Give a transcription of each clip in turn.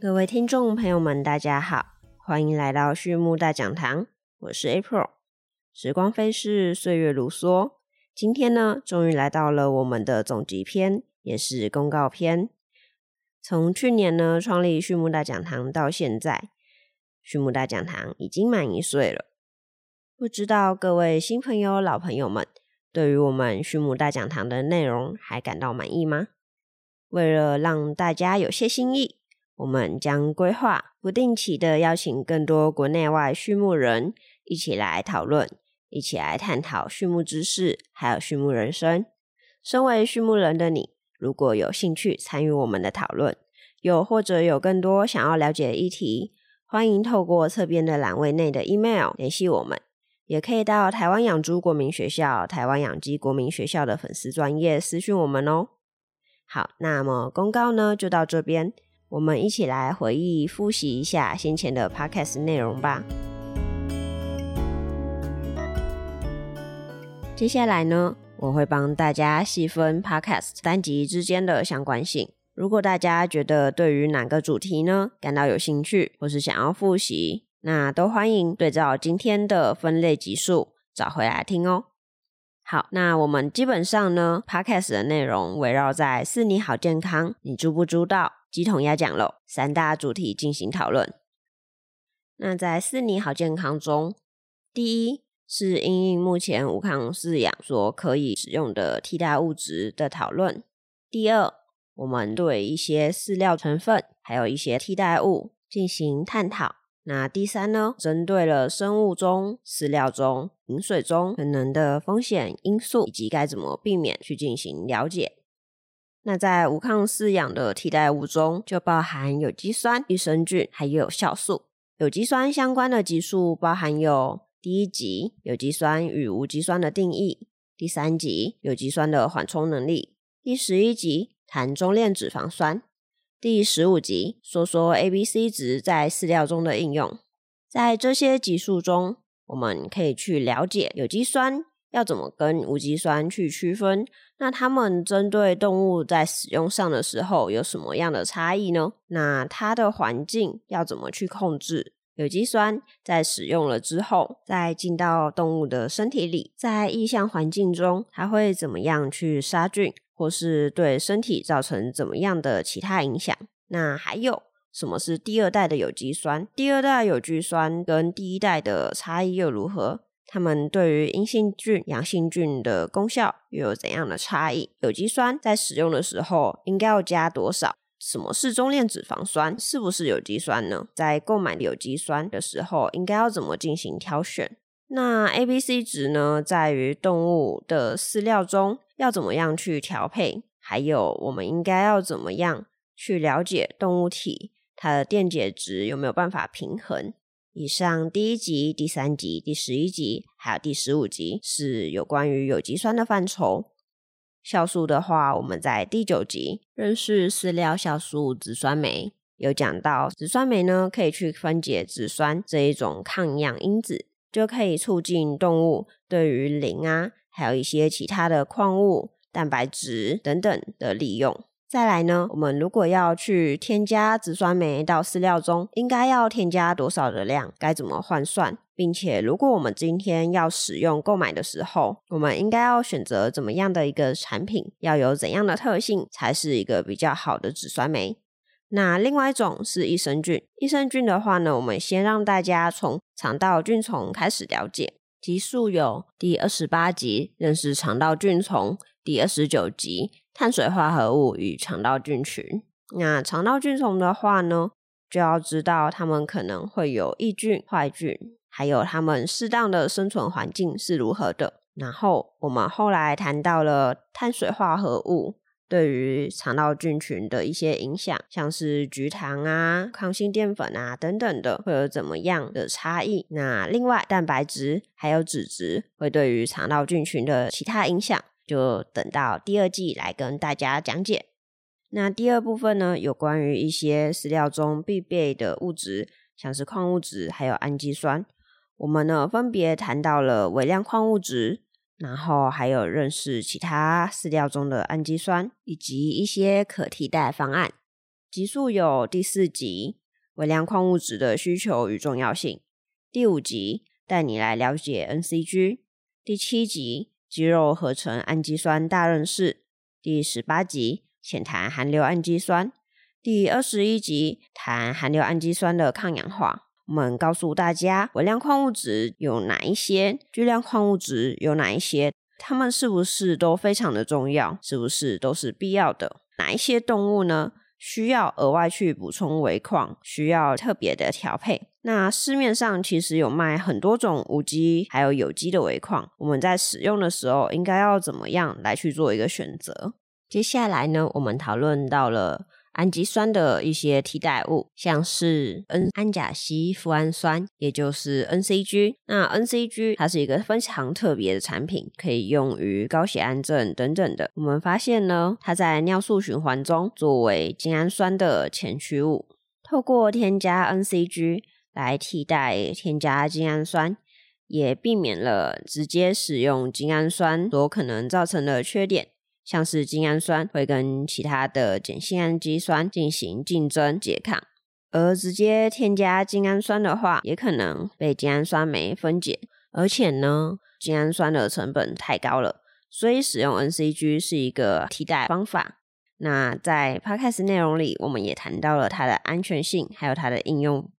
各位听众朋友们，大家好，欢迎来到畜牧大讲堂，我是 April。时光飞逝，岁月如梭，今天呢，终于来到了我们的总集篇，也是公告篇。从去年呢创立畜牧大讲堂到现在，畜牧大讲堂已经满一岁了。不知道各位新朋友、老朋友们，对于我们畜牧大讲堂的内容还感到满意吗？为了让大家有些新意。我们将规划不定期的邀请更多国内外畜牧人一起来讨论，一起来探讨畜牧知识，还有畜牧人生。身为畜牧人的你，如果有兴趣参与我们的讨论，又或者有更多想要了解的议题，欢迎透过侧边的栏位内的 email 联系我们，也可以到台湾养猪国民学校、台湾养鸡国民学校的粉丝专业私讯我们哦。好，那么公告呢就到这边。我们一起来回忆、复习一下先前的 podcast 内容吧。接下来呢，我会帮大家细分 podcast 单集之间的相关性。如果大家觉得对于哪个主题呢感到有兴趣，或是想要复习，那都欢迎对照今天的分类集数找回来听哦。好，那我们基本上呢，podcast 的内容围绕在“四你好健康”，你知不知道？鸡同鸭讲喽，三大主题进行讨论。那在四你好健康中，第一是因应目前无抗饲养所可以使用的替代物质的讨论。第二，我们对一些饲料成分还有一些替代物进行探讨。那第三呢，针对了生物中、饲料中、饮水中可能的风险因素以及该怎么避免去进行了解。那在无抗饲养的替代物中，就包含有机酸、益生菌，还有酵素。有机酸相关的集数包含有第一集有机酸与无机酸的定义，第三集有机酸的缓冲能力，第十一集谈中链脂肪酸，第十五集说说 A、B、C 值在饲料中的应用。在这些集数中，我们可以去了解有机酸。要怎么跟无机酸去区分？那它们针对动物在使用上的时候有什么样的差异呢？那它的环境要怎么去控制？有机酸在使用了之后，再进到动物的身体里，在异向环境中，它会怎么样去杀菌，或是对身体造成怎么样的其他影响？那还有什么是第二代的有机酸？第二代有机酸跟第一代的差异又如何？它们对于阴性菌、阳性菌的功效又有怎样的差异？有机酸在使用的时候应该要加多少？什么是中链脂肪酸？是不是有机酸呢？在购买有机酸的时候，应该要怎么进行挑选？那 A、B、C 值呢？在于动物的饲料中要怎么样去调配？还有，我们应该要怎么样去了解动物体它的电解质有没有办法平衡？以上第一集、第三集、第十一集，还有第十五集是有关于有机酸的范畴。酵素的话，我们在第九集认识饲料酵素紫酸酶，有讲到紫酸酶呢可以去分解紫酸这一种抗氧因子，就可以促进动物对于磷啊，还有一些其他的矿物、蛋白质等等的利用。再来呢，我们如果要去添加植酸酶到饲料中，应该要添加多少的量？该怎么换算？并且，如果我们今天要使用购买的时候，我们应该要选择怎么样的一个产品？要有怎样的特性才是一个比较好的植酸酶？那另外一种是益生菌。益生菌的话呢，我们先让大家从肠道菌虫开始了解。集数有第二十八集认识肠道菌虫，第二十九集。碳水化合物与肠道菌群。那肠道菌虫的话呢，就要知道它们可能会有益菌、坏菌，还有它们适当的生存环境是如何的。然后我们后来谈到了碳水化合物对于肠道菌群的一些影响，像是菊糖啊、抗性淀粉啊等等的，会有怎么样的差异？那另外蛋白质还有脂质会对于肠道菌群的其他影响。就等到第二季来跟大家讲解。那第二部分呢，有关于一些饲料中必备的物质，像是矿物质还有氨基酸。我们呢分别谈到了微量矿物质，然后还有认识其他饲料中的氨基酸，以及一些可替代方案。集数有第四集微量矿物质的需求与重要性，第五集带你来了解 NCG，第七集肌肉合成氨基酸大认识，第十八集浅谈含硫氨基酸，第二十一集谈含硫氨基酸的抗氧化。我们告诉大家微量矿物质有哪一些，巨量矿物质有哪一些，它们是不是都非常的重要？是不是都是必要的？哪一些动物呢？需要额外去补充微矿，需要特别的调配。那市面上其实有卖很多种无机还有有机的微矿，我们在使用的时候应该要怎么样来去做一个选择？接下来呢，我们讨论到了。氨基酸的一些替代物，像是 N 氨甲烯富氨酸，也就是 NCG。那 NCG 它是一个非常特别的产品，可以用于高血氨症等等的。我们发现呢，它在尿素循环中作为精氨酸的前驱物，透过添加 NCG 来替代添加精氨酸，也避免了直接使用精氨酸所可能造成的缺点。像是精氨酸会跟其他的碱性氨基酸进行竞争拮抗，而直接添加精氨酸的话，也可能被精氨酸酶分解，而且呢，精氨酸的成本太高了，所以使用 NCG 是一个替代方法。那在 Podcast 内容里，我们也谈到了它的安全性，还有它的应用。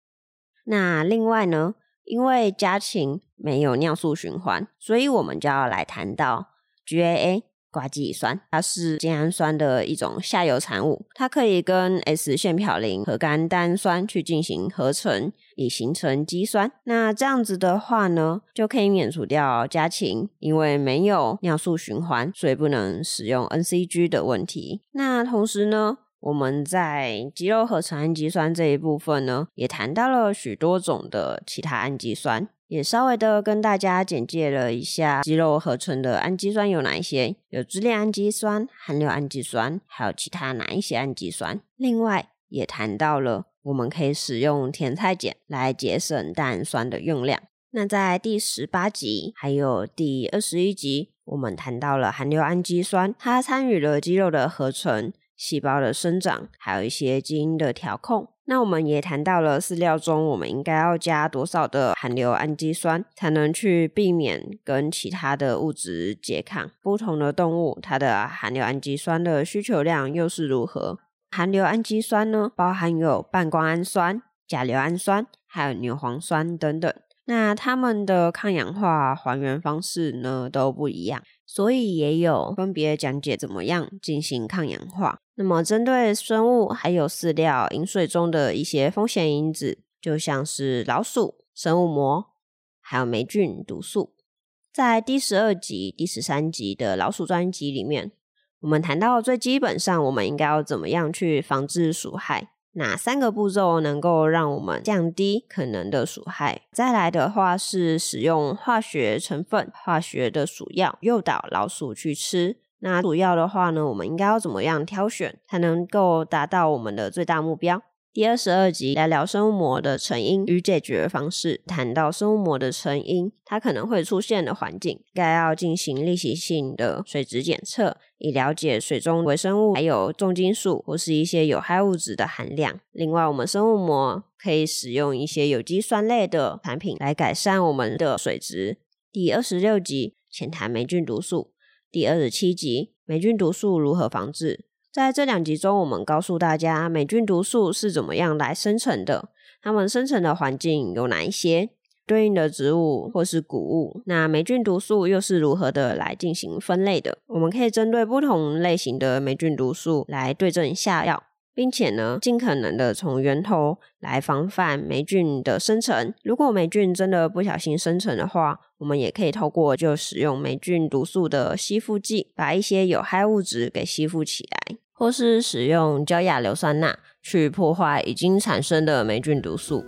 那另外呢，因为家禽没有尿素循环，所以我们就要来谈到 GAA。瓜基乙酸，它是精氨酸的一种下游产物，它可以跟 S 腺嘌呤和甘单酸去进行合成，以形成肌酸。那这样子的话呢，就可以免除掉家禽因为没有尿素循环，所以不能使用 NCG 的问题。那同时呢，我们在肌肉合成氨基酸这一部分呢，也谈到了许多种的其他氨基酸。也稍微的跟大家简介了一下肌肉合成的氨基酸有哪一些，有支链氨基酸、含硫氨基酸，还有其他哪一些氨基酸。另外也谈到了我们可以使用甜菜碱来节省蛋氨酸的用量。那在第十八集还有第二十一集，我们谈到了含硫氨基酸，它参与了肌肉的合成、细胞的生长，还有一些基因的调控。那我们也谈到了饲料中我们应该要加多少的含硫氨基酸，才能去避免跟其他的物质拮抗。不同的动物它的含硫氨基酸的需求量又是如何？含硫氨基酸呢，包含有半胱氨酸、甲硫氨酸，还有牛磺酸等等。那它们的抗氧化还原方式呢都不一样，所以也有分别讲解怎么样进行抗氧化。那么，针对生物还有饲料、饮水中的一些风险因子，就像是老鼠、生物膜，还有霉菌、毒素，在第十二集、第十三集的老鼠专辑里面，我们谈到最基本上，我们应该要怎么样去防治鼠害？哪三个步骤能够让我们降低可能的鼠害？再来的话是使用化学成分、化学的鼠药诱导老鼠去吃。那主要的话呢，我们应该要怎么样挑选，才能够达到我们的最大目标？第二十二集来聊生物膜的成因与解决方式，谈到生物膜的成因，它可能会出现的环境，该要进行例行性的水质检测，以了解水中微生物还有重金属或是一些有害物质的含量。另外，我们生物膜可以使用一些有机酸类的产品来改善我们的水质。第二十六集浅谈霉菌毒素。第二十七集，霉菌毒素如何防治？在这两集中，我们告诉大家霉菌毒素是怎么样来生成的，它们生成的环境有哪一些，对应的植物或是谷物，那霉菌毒素又是如何的来进行分类的？我们可以针对不同类型的霉菌毒素来对症下药。并且呢，尽可能的从源头来防范霉菌的生成。如果霉菌真的不小心生成的话，我们也可以透过就使用霉菌毒素的吸附剂，把一些有害物质给吸附起来，或是使用焦亚硫酸钠去破坏已经产生的霉菌毒素。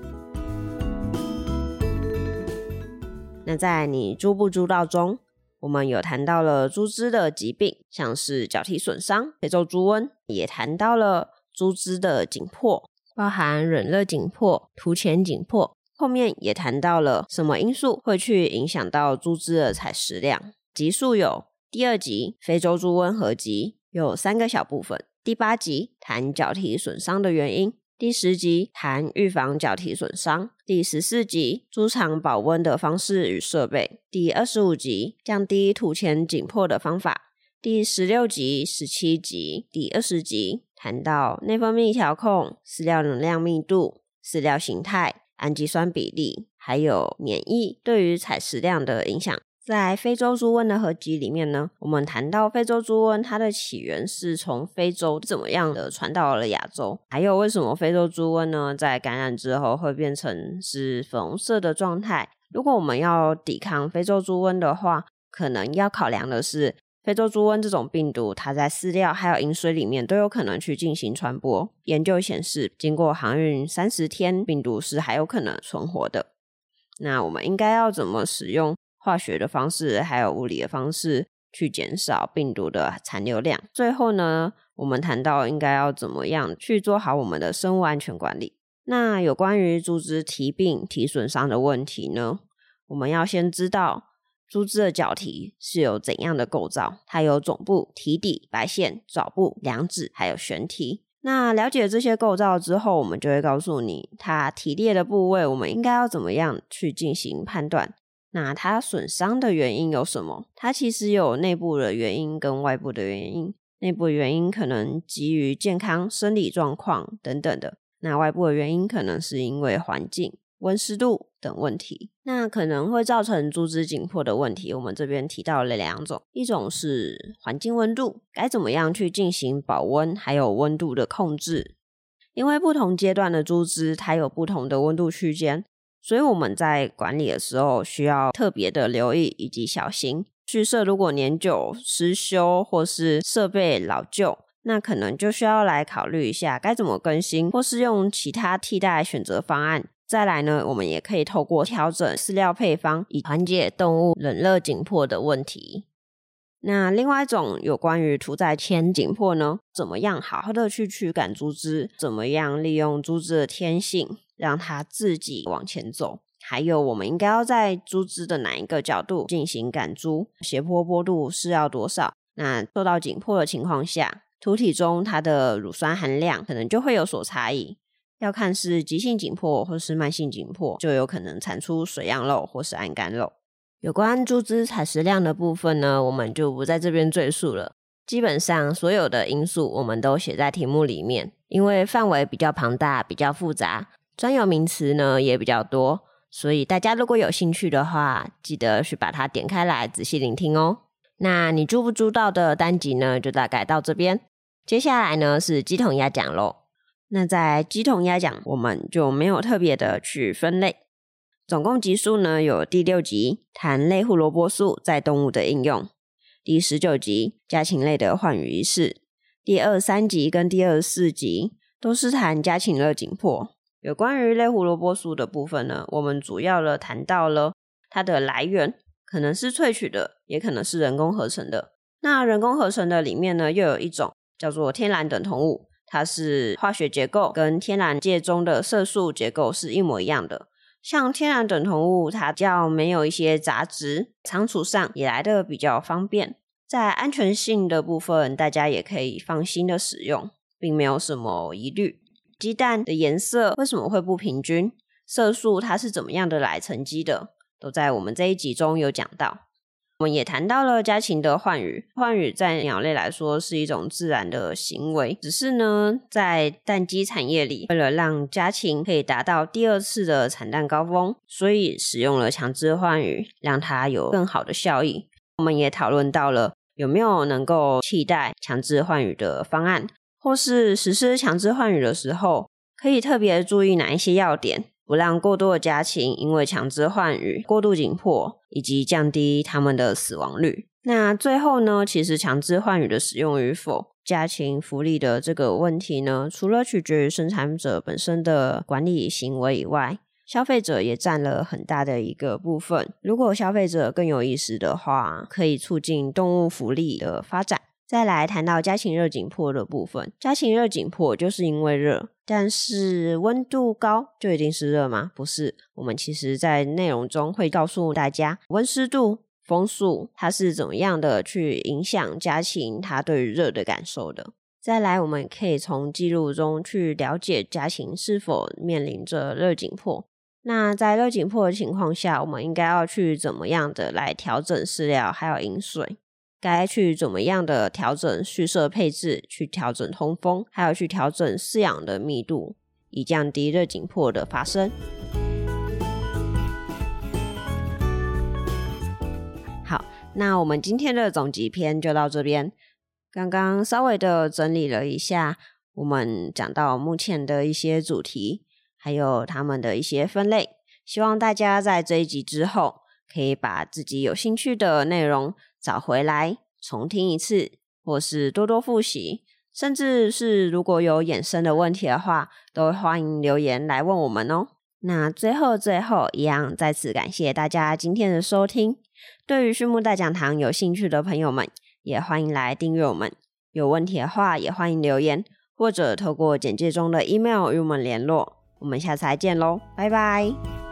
那在你猪不猪道中，我们有谈到了猪只的疾病，像是脚蹄损伤、非洲猪瘟，也谈到了。猪只的紧迫包含忍热紧迫、图前紧迫。后面也谈到了什么因素会去影响到猪只的采食量。集数有第二集非洲猪瘟合集，有三个小部分。第八集谈脚蹄损伤的原因。第十集谈预防脚蹄损伤，第十四集猪场保温的方式与设备，第二十五集降低土前紧迫的方法，第十六集、十七集、第二十集谈到内分泌调控、饲料能量密度、饲料形态、氨基酸比例，还有免疫对于采食量的影响。在非洲猪瘟的合集里面呢，我们谈到非洲猪瘟它的起源是从非洲怎么样的传到了亚洲，还有为什么非洲猪瘟呢在感染之后会变成是粉红色的状态？如果我们要抵抗非洲猪瘟的话，可能要考量的是非洲猪瘟这种病毒，它在饲料还有饮水里面都有可能去进行传播。研究显示，经过航运三十天，病毒是还有可能存活的。那我们应该要怎么使用？化学的方式还有物理的方式去减少病毒的残留量。最后呢，我们谈到应该要怎么样去做好我们的生物安全管理。那有关于猪只蹄病、蹄损伤的问题呢，我们要先知道猪只的脚蹄是有怎样的构造。它有总部、蹄底、白线、爪部、两指，还有悬蹄。那了解这些构造之后，我们就会告诉你它蹄裂的部位，我们应该要怎么样去进行判断。那它损伤的原因有什么？它其实有内部的原因跟外部的原因。内部原因可能基于健康、生理状况等等的。那外部的原因可能是因为环境、温湿度等问题。那可能会造成猪只紧迫的问题。我们这边提到了两种，一种是环境温度，该怎么样去进行保温，还有温度的控制。因为不同阶段的猪只，它有不同的温度区间。所以我们在管理的时候需要特别的留意以及小心。畜舍如果年久失修或是设备老旧，那可能就需要来考虑一下该怎么更新，或是用其他替代选择方案。再来呢，我们也可以透过调整饲料配方，以缓解动物冷热紧迫的问题。那另外一种有关于屠宰前紧迫呢，怎么样好好的去驱赶猪只？怎么样利用猪只的天性？让它自己往前走。还有，我们应该要在猪只的哪一个角度进行赶猪？斜坡坡度是要多少？那受到紧迫的情况下，土体中它的乳酸含量可能就会有所差异。要看是急性紧迫或是慢性紧迫，就有可能产出水样肉或是氨干肉。有关猪只采食量的部分呢，我们就不在这边赘述了。基本上所有的因素我们都写在题目里面，因为范围比较庞大，比较复杂。专有名词呢也比较多，所以大家如果有兴趣的话，记得去把它点开来仔细聆听哦。那你租不租到的单集呢，就大概到这边。接下来呢是鸡同鸭讲喽。那在鸡同鸭讲，我们就没有特别的去分类。总共集数呢有第六集谈类胡萝卜素在动物的应用，第十九集家禽类的换羽仪式，第二三集跟第二四集都是谈家禽的紧迫。有关于类胡萝卜素的部分呢，我们主要的谈到了它的来源，可能是萃取的，也可能是人工合成的。那人工合成的里面呢，又有一种叫做天然等同物，它是化学结构跟天然界中的色素结构是一模一样的。像天然等同物，它较没有一些杂质，仓储上也来的比较方便。在安全性的部分，大家也可以放心的使用，并没有什么疑虑。鸡蛋的颜色为什么会不平均？色素它是怎么样的来沉积的？都在我们这一集中有讲到。我们也谈到了家禽的换羽，换羽在鸟类来说是一种自然的行为，只是呢，在蛋鸡产业里，为了让家禽可以达到第二次的产蛋高峰，所以使用了强制换羽，让它有更好的效益。我们也讨论到了有没有能够替代强制换羽的方案。或是实施强制换羽的时候，可以特别注意哪一些要点，不让过多的家禽因为强制换羽过度紧迫，以及降低它们的死亡率。那最后呢，其实强制换羽的使用与否，家禽福利的这个问题呢，除了取决于生产者本身的管理行为以外，消费者也占了很大的一个部分。如果消费者更有意识的话，可以促进动物福利的发展。再来谈到家禽热紧迫的部分，家禽热紧迫就是因为热，但是温度高就一定是热吗？不是，我们其实在内容中会告诉大家，温湿度、风速它是怎么样的去影响家禽它对于热的感受的。再来，我们可以从记录中去了解家禽是否面临着热紧迫。那在热紧迫的情况下，我们应该要去怎么样的来调整饲料还有饮水？该去怎么样的调整畜舍配置？去调整通风，还有去调整饲养的密度，以降低热紧迫的发生。好，那我们今天的总集篇就到这边。刚刚稍微的整理了一下，我们讲到目前的一些主题，还有他们的一些分类。希望大家在这一集之后，可以把自己有兴趣的内容找回来重听一次，或是多多复习。甚至是如果有衍生的问题的话，都欢迎留言来问我们哦。那最后最后一样，再次感谢大家今天的收听。对于畜牧大讲堂有兴趣的朋友们。也欢迎来订阅我们，有问题的话也欢迎留言，或者透过简介中的 email 与我们联络。我们下次再见喽，拜拜。